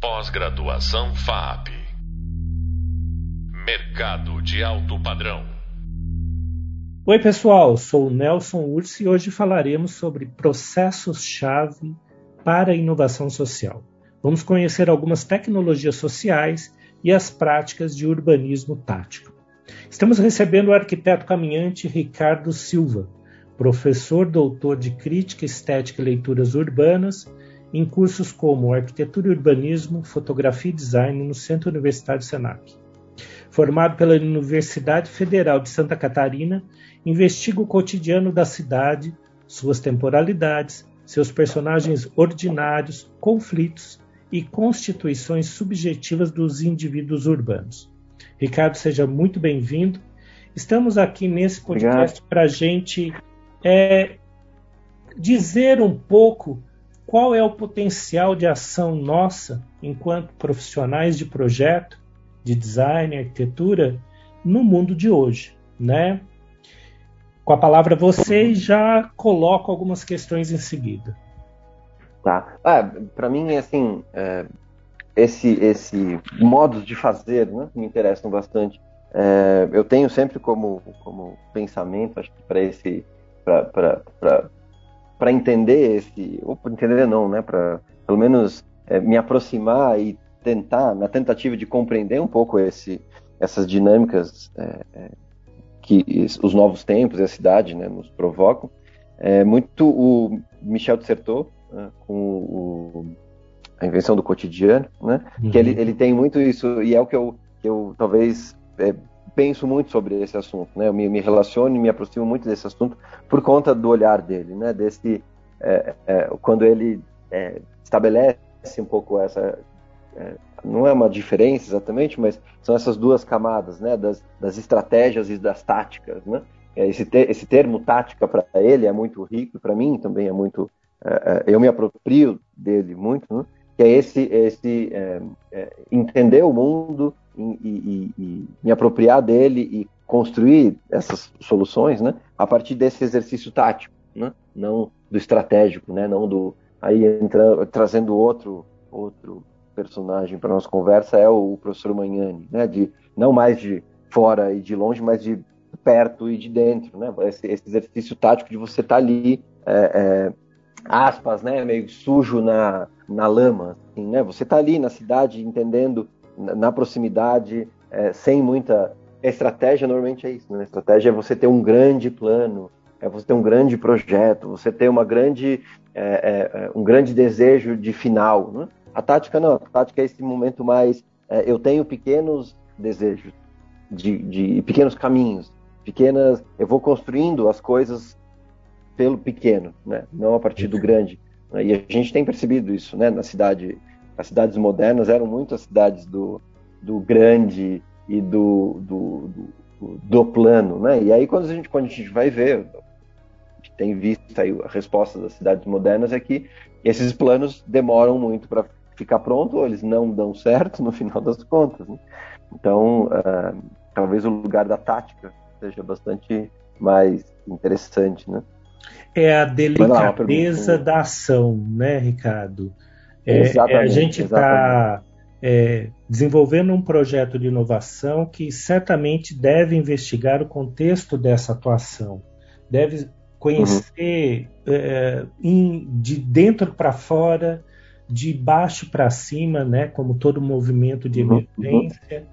Pós-graduação FAP. Mercado de alto padrão. Oi, pessoal, sou Nelson Ursi e hoje falaremos sobre processos-chave para a inovação social. Vamos conhecer algumas tecnologias sociais e as práticas de urbanismo tático. Estamos recebendo o arquiteto caminhante Ricardo Silva, professor doutor de Crítica, Estética e Leituras Urbanas, em cursos como Arquitetura e Urbanismo, Fotografia e Design no Centro Universitário Senac. Formado pela Universidade Federal de Santa Catarina, investiga o cotidiano da cidade, suas temporalidades, seus personagens ordinários, conflitos e constituições subjetivas dos indivíduos urbanos. Ricardo, seja muito bem-vindo. Estamos aqui nesse podcast para a gente é, dizer um pouco qual é o potencial de ação nossa enquanto profissionais de projeto, de design, arquitetura no mundo de hoje, né? Com a palavra você já coloco algumas questões em seguida. Tá. Ah, para mim, assim, é, esse esse modos de fazer, né, me interessam bastante. É, eu tenho sempre como como pensamento, acho que para esse para para entender esse, ou para entender não, né, para pelo menos é, me aproximar e tentar, na tentativa de compreender um pouco esse, essas dinâmicas é, é, que os novos tempos e a cidade né, nos provocam, é muito o Michel Dissertot, né, com o, a invenção do cotidiano, né, uhum. que ele, ele tem muito isso, e é o que eu, que eu talvez é, penso muito sobre esse assunto, né? Eu me, me relaciono e me aproximo muito desse assunto por conta do olhar dele, né? Desse é, é, quando ele é, estabelece um pouco essa é, não é uma diferença exatamente, mas são essas duas camadas, né? Das, das estratégias e das táticas, né? É, esse, ter, esse termo tática para ele é muito rico, para mim também é muito. É, eu me aproprio dele muito, né? que é esse, esse entender o mundo e, e, me apropriar dele e construir essas soluções, né? A partir desse exercício tático, né? Não do estratégico, né? Não do aí entra, trazendo outro outro personagem para nossa conversa é o, professor Magnani, né? De não mais de fora e de longe, mas de perto e de dentro, né? Esse, esse exercício tático de você estar tá ali, é, é, aspas, né? Meio sujo na, na lama, assim, né? Você está ali na cidade entendendo na proximidade, é, sem muita estratégia, normalmente é isso. Né? Estratégia é você ter um grande plano, é você ter um grande projeto, você ter uma grande, é, é, é, um grande desejo de final. Né? A tática não, a tática é esse momento mais. É, eu tenho pequenos desejos, de, de pequenos caminhos, pequenas. Eu vou construindo as coisas pelo pequeno, né? não a partir do grande. E a gente tem percebido isso né? na cidade as cidades modernas eram muito as cidades do, do grande e do, do, do, do plano, né? E aí quando a gente, quando a gente vai ver, a gente tem visto aí a resposta das cidades modernas é que esses planos demoram muito para ficar pronto, ou eles não dão certo no final das contas. Né? Então, uh, talvez o lugar da tática seja bastante mais interessante, né? É a delicadeza lá, da ação, né, Ricardo? É, é, a gente está é, desenvolvendo um projeto de inovação que certamente deve investigar o contexto dessa atuação, deve conhecer uhum. é, in, de dentro para fora, de baixo para cima, né, como todo movimento de uhum. emergência,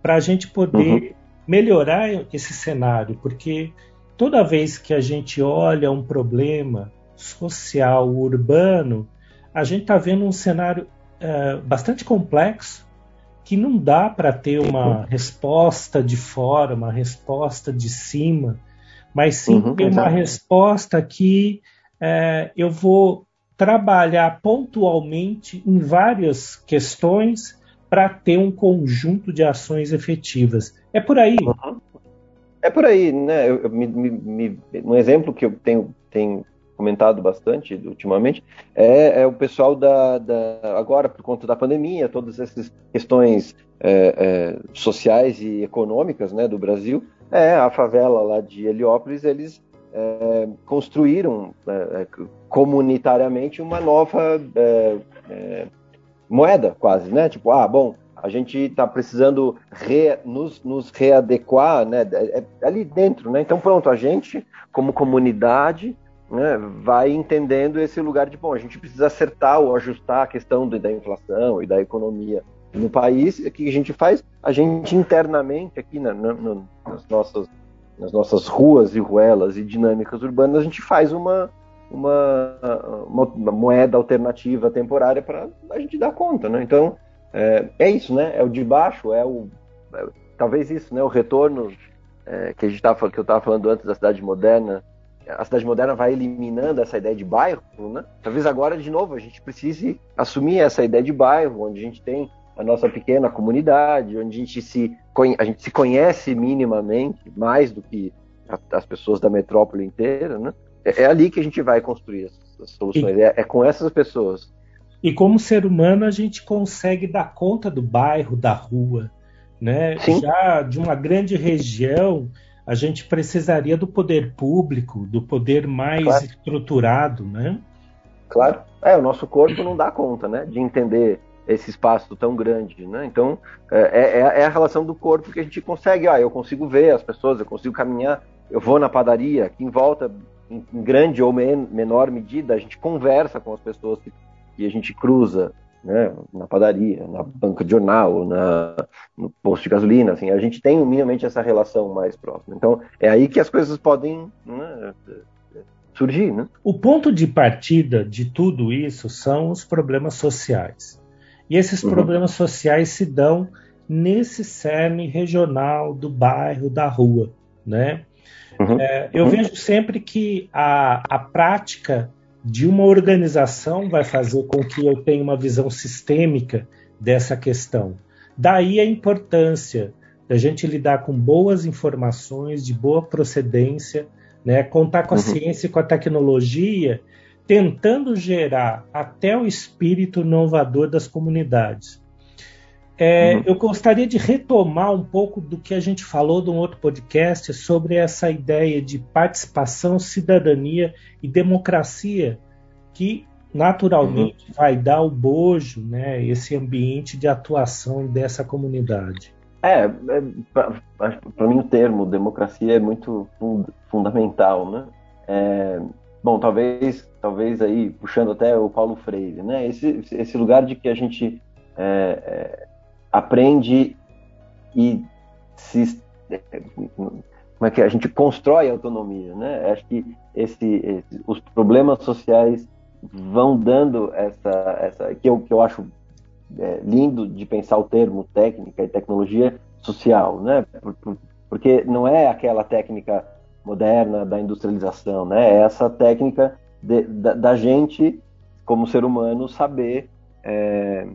para a gente poder uhum. melhorar esse cenário, porque toda vez que a gente olha um problema social urbano, a gente está vendo um cenário é, bastante complexo que não dá para ter uma resposta de fora, uma resposta de cima, mas sim uhum, ter uma resposta que é, eu vou trabalhar pontualmente em várias questões para ter um conjunto de ações efetivas. É por aí. Uhum. É por aí, né? Eu, eu, me, me, um exemplo que eu tenho, tenho comentado bastante ultimamente, é, é o pessoal da, da, agora por conta da pandemia, todas essas questões é, é, sociais e econômicas, né, do Brasil, é a favela lá de Heliópolis, eles é, construíram é, é, comunitariamente uma nova moeda, quase, né? Tipo, ah, bom, a gente está precisando re, nos, nos, readequar, né? Ali dentro, né? Então, pronto, a gente, como comunidade, né, vai entendendo esse lugar de, bom, a gente precisa acertar ou ajustar a questão da inflação e da economia no país. O que a gente faz? A gente internamente, aqui na, na, nas, nossas, nas nossas ruas e ruelas e dinâmicas urbanas, a gente faz uma, uma, uma, moeda alternativa temporária para a gente dar conta, né? Então, é, é, isso, né? É o de baixo, é o... É, talvez isso, né? O retorno é, que, a gente tava, que eu estava falando antes da cidade moderna, a cidade moderna vai eliminando essa ideia de bairro, né? Talvez agora, de novo, a gente precise assumir essa ideia de bairro, onde a gente tem a nossa pequena comunidade, onde a gente se, a gente se conhece minimamente, mais do que as pessoas da metrópole inteira, né? É, é ali que a gente vai construir as, soluções, e, é, é com essas pessoas. E como ser humano, a gente consegue dar conta do bairro, da rua, né? Sim. Já de uma grande região, a gente precisaria do poder público, do poder mais claro. estruturado, né? Claro. É, o nosso corpo não dá conta, né? De entender esse espaço tão grande, né? Então, é, é, é, a relação do corpo que a gente consegue. Ah, eu consigo ver as pessoas, eu consigo caminhar, eu vou na padaria, aqui em volta, em, em grande ou men menor medida, a gente conversa com as pessoas que, que a gente cruza, né, na padaria, na banca de jornal, na, no posto de gasolina, assim, a gente tem minimamente essa relação mais próxima. Então, é aí que as coisas podem né, surgir, né? O ponto de partida de tudo isso são os problemas sociais. E esses uhum. problemas sociais se dão nesse cerne regional do bairro, da rua, né? Uhum. É, eu uhum. vejo sempre que a, a prática de uma organização vai fazer com que eu tenha uma visão sistêmica dessa questão. Daí a importância da gente lidar com boas informações, de boa procedência, né, contar com a uhum. ciência e com a tecnologia, tentando gerar até o espírito inovador das comunidades. É, uhum. Eu gostaria de retomar um pouco do que a gente falou de um outro podcast sobre essa ideia de participação, cidadania e democracia, que naturalmente uhum. vai dar o bojo, né, esse ambiente de atuação dessa comunidade. É, é para mim o termo democracia é muito fund fundamental, né? É, bom, talvez, talvez aí puxando até o Paulo Freire, né? Esse, esse lugar de que a gente é, é aprende e se como é que é? a gente constrói autonomia, né? Acho que esse, esse, os problemas sociais vão dando essa, essa que eu, que eu acho é, lindo de pensar o termo técnica e tecnologia social, né? Porque não é aquela técnica moderna da industrialização, né? É essa técnica de, da, da, gente como ser humano saber é,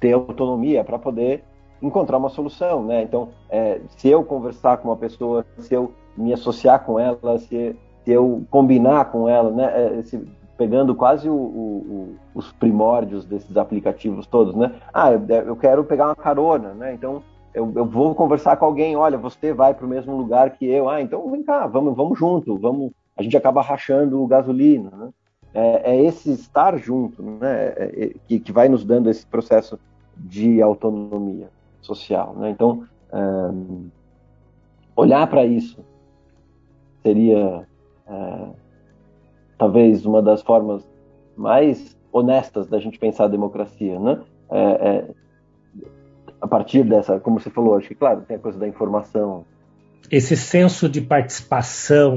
ter autonomia para poder encontrar uma solução, né? Então, é, se eu conversar com uma pessoa, se eu me associar com ela, se, se eu combinar com ela, né? É, se, pegando quase o, o, os primórdios desses aplicativos todos, né? Ah, eu, eu quero pegar uma carona, né? Então, eu, eu, vou conversar com alguém, olha, você vai para o mesmo lugar que eu, ah, então vem cá, vamos, vamos junto, vamos, a gente acaba rachando gasolina, né? É, é esse estar junto, né? É, é, que, que vai nos dando esse processo de autonomia social. Né? Então, um, olhar para isso seria uh, talvez uma das formas mais honestas da gente pensar a democracia, né? É, é, a partir dessa, como você falou, acho que claro tem a coisa da informação. Esse senso de participação,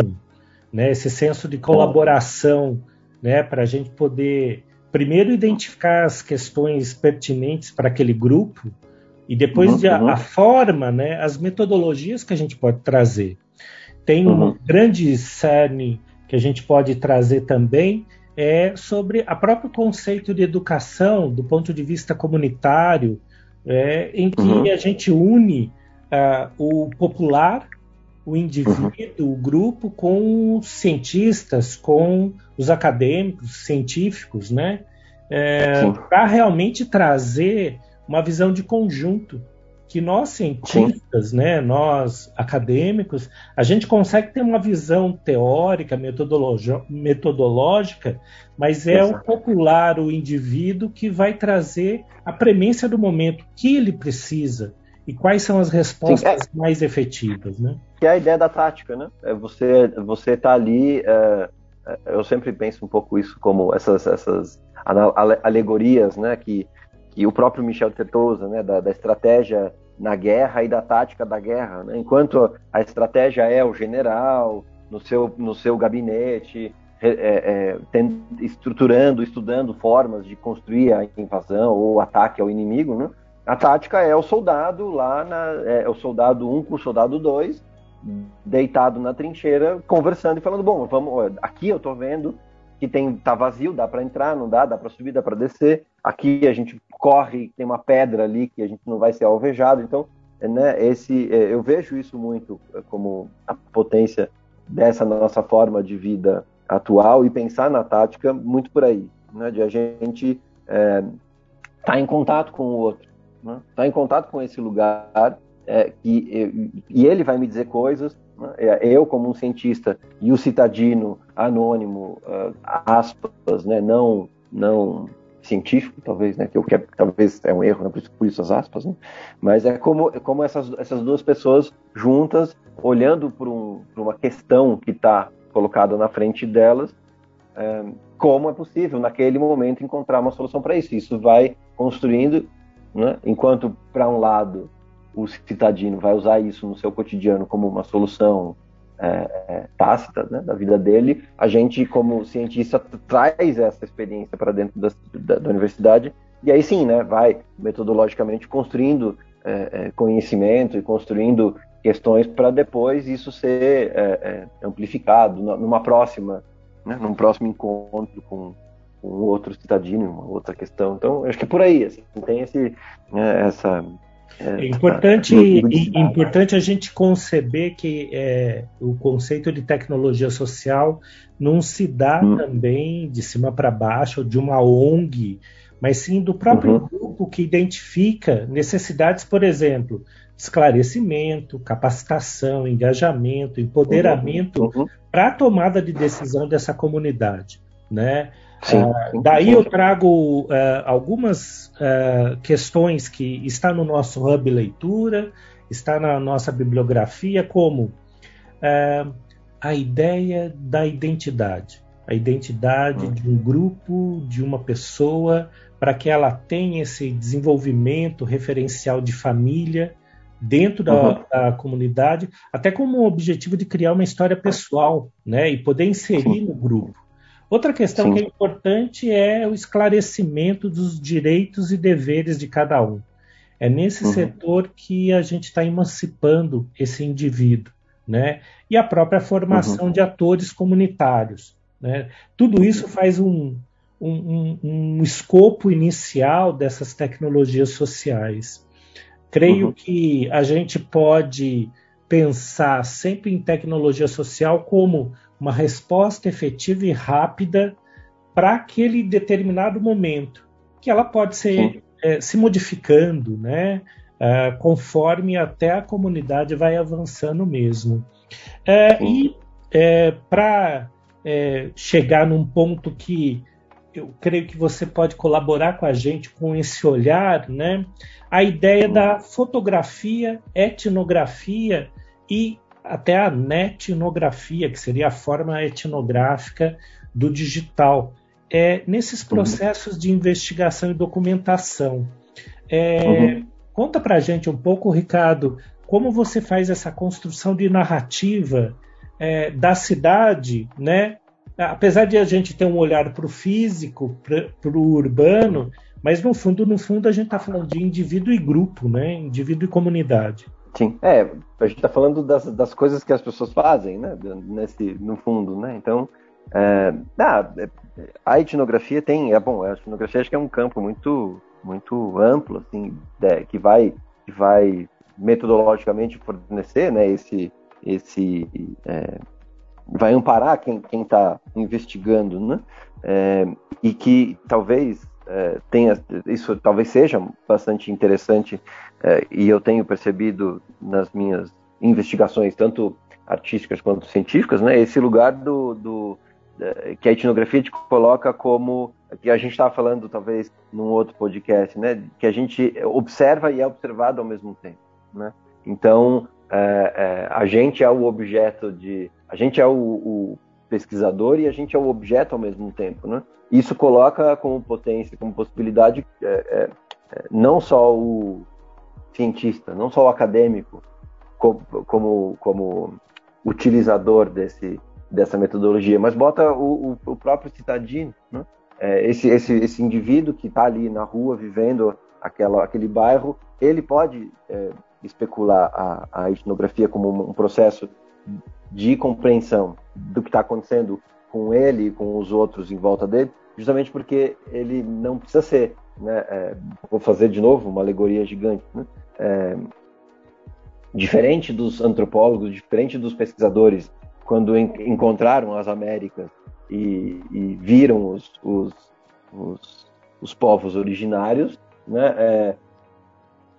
né? Esse senso de colaboração, né? Para a gente poder primeiro identificar as questões pertinentes para aquele grupo e depois uhum, de a, uhum. a, forma, né, as metodologias que a gente pode trazer. Tem uhum. um grande cerne que a gente pode trazer também é sobre a próprio conceito de educação do ponto de vista comunitário, é, em que uhum. a gente une uh, o popular, o indivíduo, uhum. o grupo, com os cientistas, com os acadêmicos, científicos, né? É, para realmente trazer uma visão de conjunto que nós cientistas, né, nós acadêmicos, a gente consegue ter uma visão teórica, metodológica, mas é Exato. o popular, o indivíduo que vai trazer a premência do momento que ele precisa e quais são as respostas Sim, é... mais efetivas, né? Que é a ideia da tática, né? É você você está ali, é, é, eu sempre penso um pouco isso como essas essas alegorias, né? Que que o próprio Michel Tertosa, né, da, da, estratégia na guerra e da tática da guerra. Né? Enquanto a estratégia é o general no seu, no seu gabinete, é, é, tem, estruturando, estudando formas de construir a invasão ou ataque ao inimigo, né? A tática é o soldado lá, na, é o soldado 1 um com o soldado 2, deitado na trincheira, conversando e falando, bom, vamos, aqui eu estou vendo que tem tá vazio, dá para entrar, não dá, dá para subir, dá para descer. Aqui a gente corre, tem uma pedra ali que a gente não vai ser alvejado. Então, né, esse é, eu vejo isso muito é, como a potência dessa nossa forma de vida atual e pensar na tática muito por aí, né, de a gente estar é, tá em contato com o outro, né, tá em contato com esse lugar é, e, e ele vai me dizer coisas né? É, eu, como um cientista, e o citadino anônimo, uh, aspas, né, não, não científico, talvez, né, que eu quero, talvez é um erro, né, por isso as aspas, né, mas é como, é como essas, essas duas pessoas juntas, olhando para um, uma questão que está colocada na frente delas, é, como é possível, naquele momento, encontrar uma solução para isso. Isso vai construindo, né, enquanto, para um lado, o citadino vai usar isso no seu cotidiano como uma solução é, é, tácita né, da vida dele, a gente, como cientista, traz essa experiência para dentro da, da, da, universidade. E aí sim, né, vai metodologicamente construindo é, é conhecimento e construindo questões para depois isso ser é, é, amplificado numa próxima, né, num próximo encontro com, com outro cidadino, uma outra questão. Então, acho que é por aí, assim, tem esse, né, essa é, é importante, é importante a gente conceber que é, o conceito de tecnologia social não se dá hum. também de cima para baixo, de uma ONG, mas sim do próprio uhum. grupo que identifica necessidades, por exemplo, esclarecimento, capacitação, engajamento, empoderamento uhum. uhum. para a tomada de decisão dessa comunidade. Né? Sim, uh, daí eu trago uh, algumas uh, questões que está no nosso hub leitura, está na nossa bibliografia, como a ideia da identidade, a identidade hum. de um grupo, de uma pessoa, para que ela tenha esse desenvolvimento referencial de família dentro da, uhum. da, comunidade, até como objetivo de criar uma história pessoal, né, e poder inserir Sim. no grupo. Outra questão Sim. que é importante é o esclarecimento dos direitos e deveres de cada um. É nesse uhum. setor que a gente está emancipando esse indivíduo, né? E a própria formação uhum. de atores comunitários. Né? Tudo isso faz um, um, um, um escopo inicial dessas tecnologias sociais. Creio uhum. que a gente pode pensar sempre em tecnologia social como uma resposta efetiva e rápida para aquele determinado momento, que ela pode ser é, se modificando, né? É, conforme até a comunidade vai avançando mesmo. É, e é, para chegar num ponto que eu creio que você pode colaborar com a gente com esse olhar, né? A ideia da fotografia, etnografia e até a netnografia, que seria a forma etnográfica do digital. É, nesses uhum. processos de investigação e documentação. É, uhum. Conta para gente um pouco, Ricardo, como você faz essa construção de narrativa é, da cidade, né? Apesar de a gente ter um olhar para o físico, para o urbano, mas no fundo, no fundo, a gente está falando de indivíduo e grupo, né? Indivíduo e comunidade. Sim, é, a gente está falando das, das coisas que as pessoas fazem, né, nesse, no fundo, né, então, é, ah, a etnografia tem, é bom, a etnografia acho que é um campo muito, muito amplo, assim, é, que vai, que vai metodologicamente fornecer, né, esse, esse, é, vai amparar quem está investigando, né, é, e que talvez é, tenha, isso talvez seja bastante interessante é, e eu tenho percebido nas minhas investigações, tanto artísticas quanto científicas, né, esse lugar do, do que a etnografia te coloca como que a gente estava falando talvez num outro podcast, né, que a gente observa e é observado ao mesmo tempo, né? Então é, é, a gente é o objeto de, a gente é o, o, pesquisador e a gente é o objeto ao mesmo tempo, né? Isso coloca como potência, como possibilidade, é, é, é não só o cientista, não só o acadêmico, como, como, como utilizador desse, dessa metodologia, mas bota o, o, o próprio cidadino, né? É, esse, esse, esse indivíduo que está ali na rua vivendo aquela, aquele bairro, ele pode é, especular a, a etnografia como um processo de compreensão do que está acontecendo com ele e com os outros em volta dele, justamente porque ele não precisa ser, né, é, vou fazer de novo uma alegoria gigante, né, é, diferente dos antropólogos, diferente dos pesquisadores, quando en encontraram as Américas e, e viram os, os, os, os, povos originários, né, é,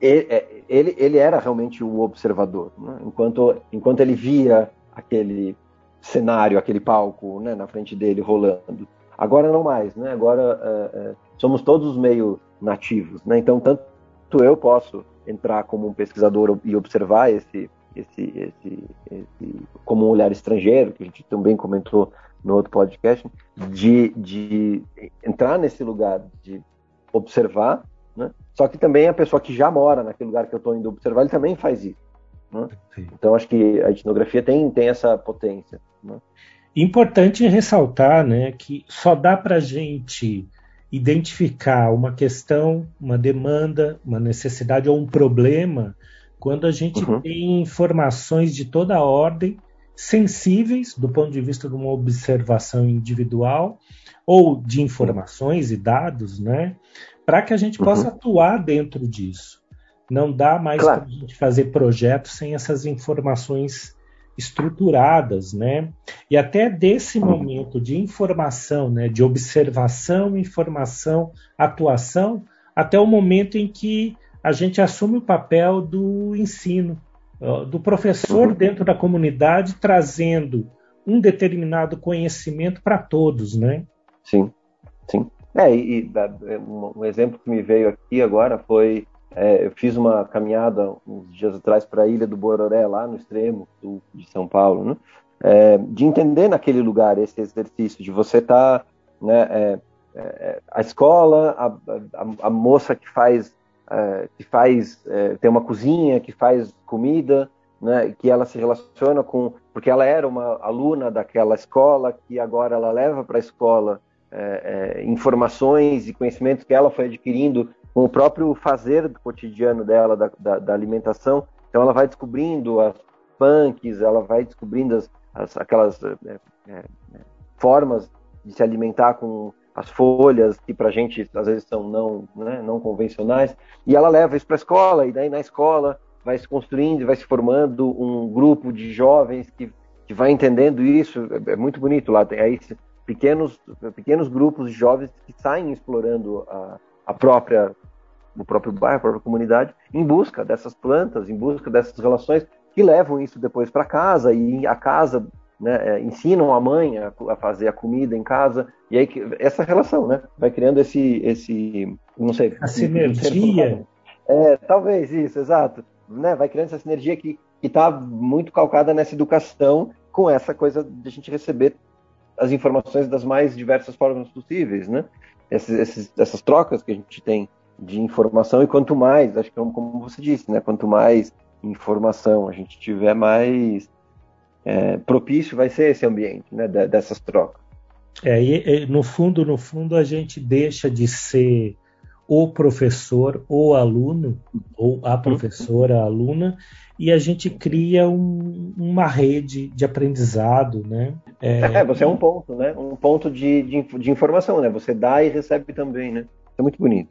é, ele, ele era realmente o observador. Né? Enquanto, enquanto ele via aquele cenário, aquele palco né, na frente dele rolando. Agora não mais, né? Agora é, é, somos todos meio nativos, né? Então tanto eu posso entrar como um pesquisador e observar esse, esse, esse, esse como um olhar estrangeiro que a gente também comentou no outro podcast, de, de entrar nesse lugar de observar né? Só que também a pessoa que já mora naquele lugar que eu estou indo observar, ele também faz isso. Né? Então acho que a etnografia tem, tem essa potência. Né? Importante ressaltar né, que só dá para a gente identificar uma questão, uma demanda, uma necessidade ou um problema quando a gente uhum. tem informações de toda a ordem sensíveis do ponto de vista de uma observação individual ou de informações e dados, né, para que a gente possa uhum. atuar dentro disso. Não dá mais claro. para a gente fazer projetos sem essas informações estruturadas, né? E até desse momento de informação, né, de observação, informação, atuação, até o momento em que a gente assume o papel do ensino, do professor uhum. dentro da comunidade trazendo um determinado conhecimento para todos, né? Sim, sim. É, e, e um, exemplo que me veio aqui agora foi é, eu fiz uma caminhada uns dias atrás para a Ilha do Bororé, lá no extremo sul de São Paulo, né? É, de entender naquele lugar esse exercício, de você estar, tá, né, é, é, a escola, a, a, a, moça que faz, é, que faz é, tem uma cozinha, que faz comida, né, que ela se relaciona com, porque ela era uma aluna daquela escola, que agora ela leva para a escola é, é, informações e conhecimentos que ela foi adquirindo com o próprio fazer do cotidiano dela, da, da, da alimentação. Então ela vai descobrindo as punks, ela vai descobrindo as, as aquelas é, é, formas de se alimentar com as folhas que para a gente às vezes são não, né, não convencionais, e ela leva isso para a escola, e daí na escola vai se construindo, vai se formando um grupo de jovens que, que vai entendendo isso, é, é muito bonito lá, tem aí pequenos, pequenos grupos de jovens que saem explorando a, a própria o próprio bairro, a própria comunidade, em busca dessas plantas, em busca dessas relações que levam isso depois para casa e a casa né, é, ensinam a mãe a, a, fazer a comida em casa. E aí essa relação, né, vai criando esse esse não sei a sinergia, é, talvez isso, exato, né, vai criando essa sinergia que que está muito calcada nessa educação com essa coisa de a gente receber as informações das mais diversas formas possíveis, né? Esses, esses, essas trocas que a gente tem de informação e quanto mais, acho que é como você disse, né? Quanto mais informação a gente tiver, mais é, propício vai ser esse ambiente, né? dessas trocas. É, e, no fundo, no fundo, a gente deixa de ser o professor ou aluno, ou a professora, a aluna, e a gente cria um, uma rede de aprendizado, né? É, é, você é um ponto, né? Um ponto de, de, de, informação, né? Você dá e recebe também, né? É muito bonito.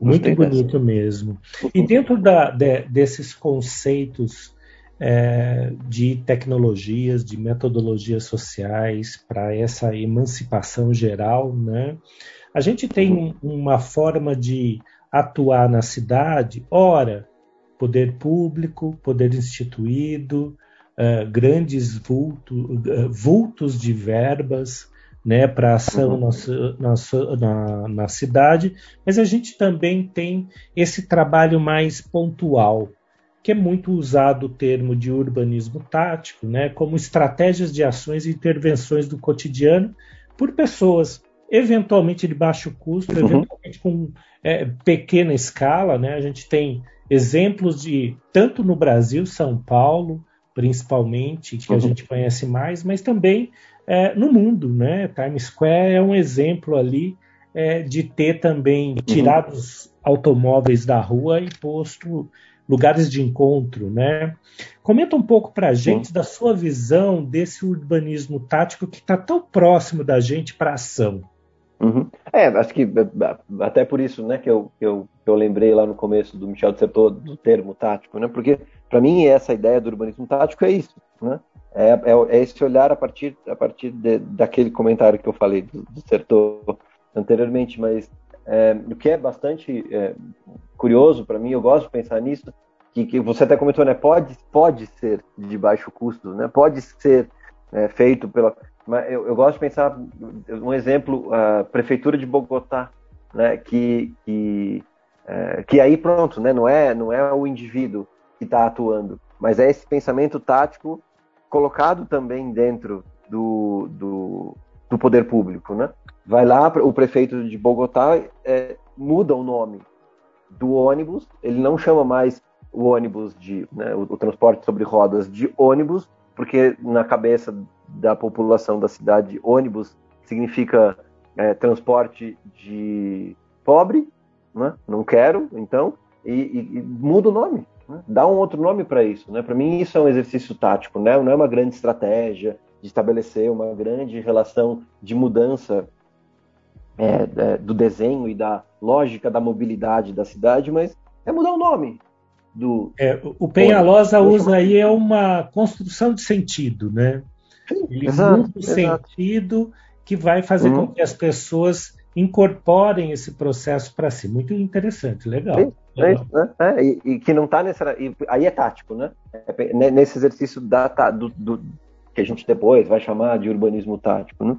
Muito bonito mesmo. E dentro da, de, desses conceitos é, de tecnologias, de metodologias sociais para essa emancipação geral, né? A gente tem uma forma de atuar na cidade, ora, poder público, poder instituído, uh, grandes vulto, uh, vultos de verbas né, para ação uhum. na, na, na, cidade, mas a gente também tem esse trabalho mais pontual, que é muito usado o termo de urbanismo tático, né, como estratégias de ações e intervenções do cotidiano por pessoas eventualmente de baixo custo, uhum. eventualmente com é, pequena escala. Né? A gente tem exemplos de, tanto no Brasil, São Paulo, principalmente, que uhum. a gente conhece mais, mas também é, no mundo. Né? Times Square é um exemplo ali é, de ter também uhum. tirado os automóveis da rua e posto lugares de encontro, né? Comenta um pouco para a gente da sua visão desse urbanismo tático que está tão próximo da gente para ação. Uhum. É, acho que até por isso, né, que eu, que eu, que eu lembrei lá no começo do Michel Dissertor do termo tático, né, porque para mim essa ideia do urbanismo tático é isso, né, é, é, é esse olhar a partir, a partir de, daquele comentário que eu falei do, do anteriormente, mas é, o que é bastante é, curioso para mim, eu gosto de pensar nisso, que, que você até comentou, né, pode, pode ser de baixo custo, né, pode ser é, feito pela mas eu, eu, gosto de pensar um exemplo, a prefeitura de Bogotá, né, que, que, é, que aí pronto, né, não é não é o indivíduo que está atuando, mas é esse pensamento tático colocado também dentro do, do, do poder público, né? Vai lá o prefeito de Bogotá é, muda o nome do ônibus, ele não chama mais o ônibus de né, o, o transporte sobre rodas de ônibus, porque na cabeça da população da cidade, ônibus significa é, transporte de pobre, né? não quero, então, e, e, e muda o nome, né? dá um outro nome para isso. Né? Para mim, isso é um exercício tático, né? não é uma grande estratégia de estabelecer uma grande relação de mudança é, é, do desenho e da lógica da mobilidade da cidade, mas é mudar o nome. Do... É, o Penhalosa usa aí é uma construção de sentido, né? Ele exato, muda o sentido que vai fazer uhum. com que as pessoas incorporem esse processo para si. Muito interessante, legal. É, legal. Né? É, e, e, que não está nessa. aí é tático, né? É, nesse exercício da, do, do, que a gente depois vai chamar de urbanismo tático, né?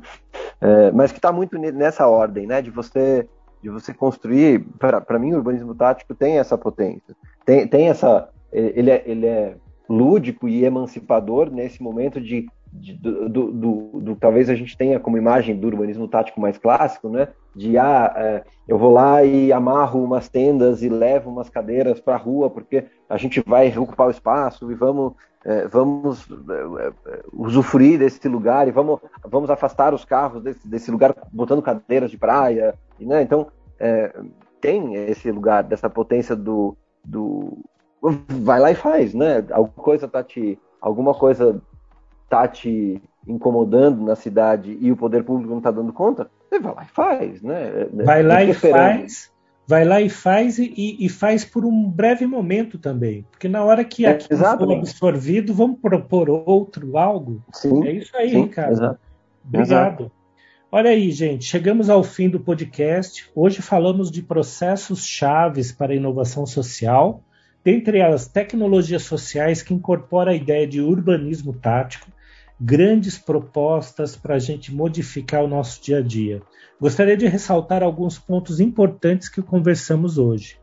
É, mas que está muito nessa ordem, né? De você de você construir. Para mim, o urbanismo tático tem essa potência, tem, tem essa. Ele é, ele é lúdico e emancipador nesse momento de de, do, do, do, do, talvez a gente tenha como imagem do urbanismo tático mais clássico, né? De ah, é, eu vou lá e amarro umas tendas e levo umas cadeiras para a rua porque a gente vai ocupar o espaço e vamos é, vamos é, é, usufruir desse lugar e vamos vamos afastar os carros desse, desse lugar botando cadeiras de praia, né? Então é, tem esse lugar dessa potência do, do vai lá e faz, né? Alguma coisa tá te alguma coisa tá te incomodando na cidade e o poder público não está dando conta, você vai lá e faz, né? Vai lá e faz, vai lá e faz e, e, faz por um breve momento também, porque na hora que é, aquilo for absorvido, vamos propor outro algo. Sim, é isso aí, sim, Ricardo. Exato. Obrigado. Exato. Olha aí, gente, chegamos ao fim do podcast. Hoje falamos de processos chaves para a inovação social, dentre as tecnologias sociais que incorpora a ideia de urbanismo tático, grandes propostas para a gente modificar o nosso dia a dia. Gostaria de ressaltar alguns pontos importantes que conversamos hoje.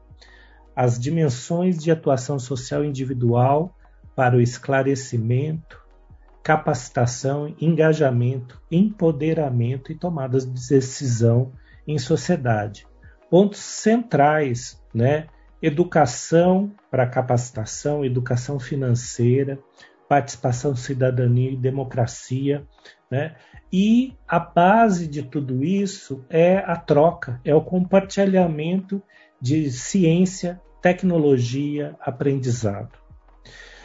As dimensões de atuação social individual para o esclarecimento, capacitação, engajamento, empoderamento e tomadas de decisão em sociedade. Pontos centrais, né? Educação para capacitação, educação financeira, participação, cidadania e democracia. Né? E a base de tudo isso é a troca, é o compartilhamento de ciência, tecnologia, aprendizado.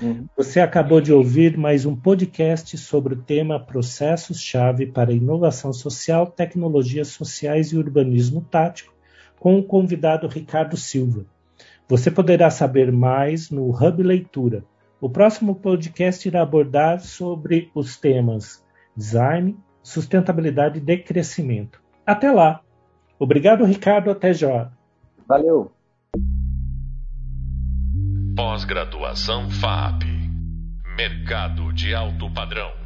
Uhum. Você acabou de ouvir mais um podcast sobre o tema Processos-Chave para Inovação Social, Tecnologias Sociais e Urbanismo Tático, com o convidado Ricardo Silva. Você poderá saber mais no Hub Leitura O próximo podcast irá abordar sobre os temas design, sustentabilidade e decrescimento. Até lá! Obrigado, Ricardo. Até já. Valeu. Pós-graduação FAP. Mercado de alto padrão.